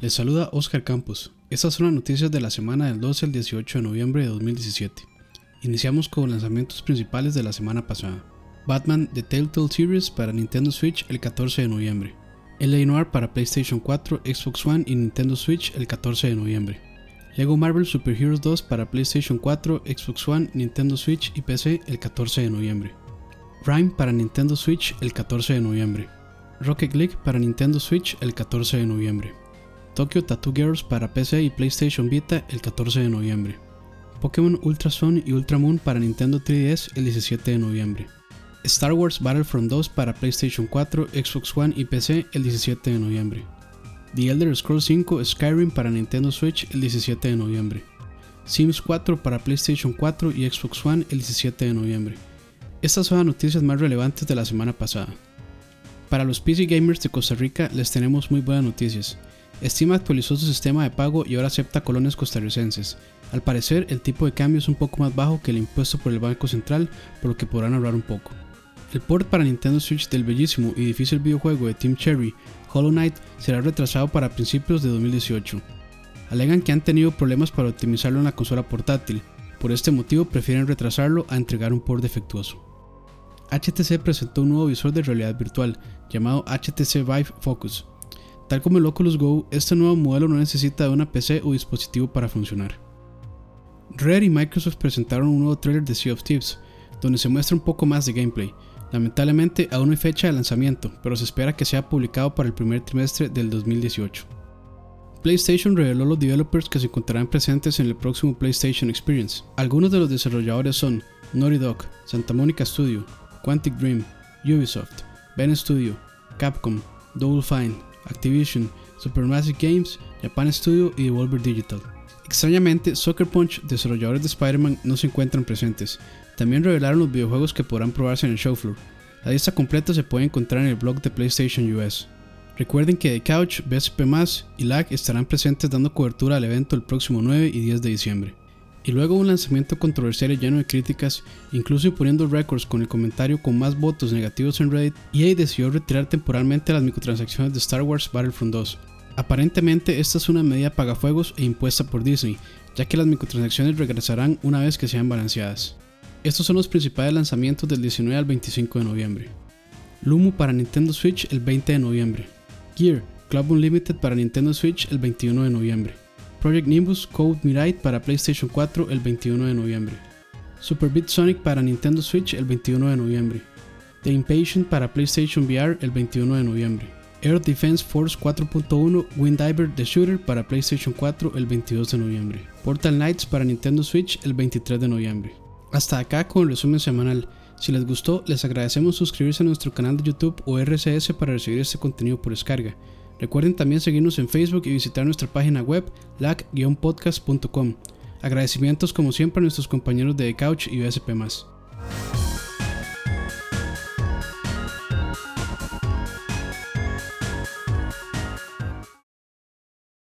Les saluda Oscar Campos. Estas son las noticias de la semana del 12 al 18 de noviembre de 2017. Iniciamos con lanzamientos principales de la semana pasada. Batman The Telltale Series para Nintendo Switch el 14 de noviembre. LA Noir para PlayStation 4, Xbox One y Nintendo Switch el 14 de noviembre. Lego Marvel Super Heroes 2 para PlayStation 4, Xbox One, Nintendo Switch y PC el 14 de noviembre. Rhyme para Nintendo Switch el 14 de noviembre. Rocket League para Nintendo Switch el 14 de noviembre. Tokyo Tattoo Girls para PC y PlayStation Vita el 14 de noviembre. Pokémon Ultra Sun y Ultra Moon para Nintendo 3DS el 17 de noviembre. Star Wars Battlefront 2 para PlayStation 4, Xbox One y PC el 17 de noviembre. The Elder Scrolls 5 Skyrim para Nintendo Switch el 17 de noviembre. Sims 4 para PlayStation 4 y Xbox One el 17 de noviembre. Estas son las noticias más relevantes de la semana pasada. Para los PC gamers de Costa Rica les tenemos muy buenas noticias. Steam actualizó su sistema de pago y ahora acepta colones costarricenses. Al parecer, el tipo de cambio es un poco más bajo que el impuesto por el Banco Central, por lo que podrán ahorrar un poco. El port para Nintendo Switch del bellísimo y difícil videojuego de Team Cherry, Hollow Knight, será retrasado para principios de 2018. Alegan que han tenido problemas para optimizarlo en la consola portátil, por este motivo prefieren retrasarlo a entregar un port defectuoso. HTC presentó un nuevo visor de realidad virtual llamado HTC Vive Focus, Tal como el Oculus Go, este nuevo modelo no necesita de una PC o dispositivo para funcionar. Rare y Microsoft presentaron un nuevo trailer de Sea of Thieves, donde se muestra un poco más de gameplay. Lamentablemente aún no hay fecha de lanzamiento, pero se espera que sea publicado para el primer trimestre del 2018. PlayStation reveló los developers que se encontrarán presentes en el próximo PlayStation Experience. Algunos de los desarrolladores son Naughty Dog, Santa Monica Studio, Quantic Dream, Ubisoft, Ben Studio, Capcom, Double Fine, Activision, Supermassive Games, Japan Studio y Devolver Digital. Extrañamente, Soccer Punch, desarrolladores de Spider-Man, no se encuentran presentes. También revelaron los videojuegos que podrán probarse en el show floor. La lista completa se puede encontrar en el blog de PlayStation US. Recuerden que The Couch, BSP+, y LAG estarán presentes dando cobertura al evento el próximo 9 y 10 de diciembre y luego un lanzamiento controversial y lleno de críticas, incluso poniendo récords con el comentario con más votos negativos en Reddit, EA decidió retirar temporalmente las microtransacciones de Star Wars Battlefront 2. Aparentemente esta es una medida pagafuegos e impuesta por Disney, ya que las microtransacciones regresarán una vez que sean balanceadas. Estos son los principales lanzamientos del 19 al 25 de noviembre. Lumu para Nintendo Switch el 20 de noviembre. Gear Club Unlimited para Nintendo Switch el 21 de noviembre. Project Nimbus Code Mirai para PlayStation 4 el 21 de noviembre. Super Beat Sonic para Nintendo Switch el 21 de noviembre. The Impatient para PlayStation VR el 21 de noviembre. Air Defense Force 4.1 Windiver The Shooter para PlayStation 4 el 22 de noviembre. Portal Knights para Nintendo Switch el 23 de noviembre. Hasta acá con el resumen semanal. Si les gustó, les agradecemos suscribirse a nuestro canal de YouTube o RCS para recibir este contenido por descarga. Recuerden también seguirnos en Facebook y visitar nuestra página web lag-podcast.com. Agradecimientos como siempre a nuestros compañeros de The Couch y USP+.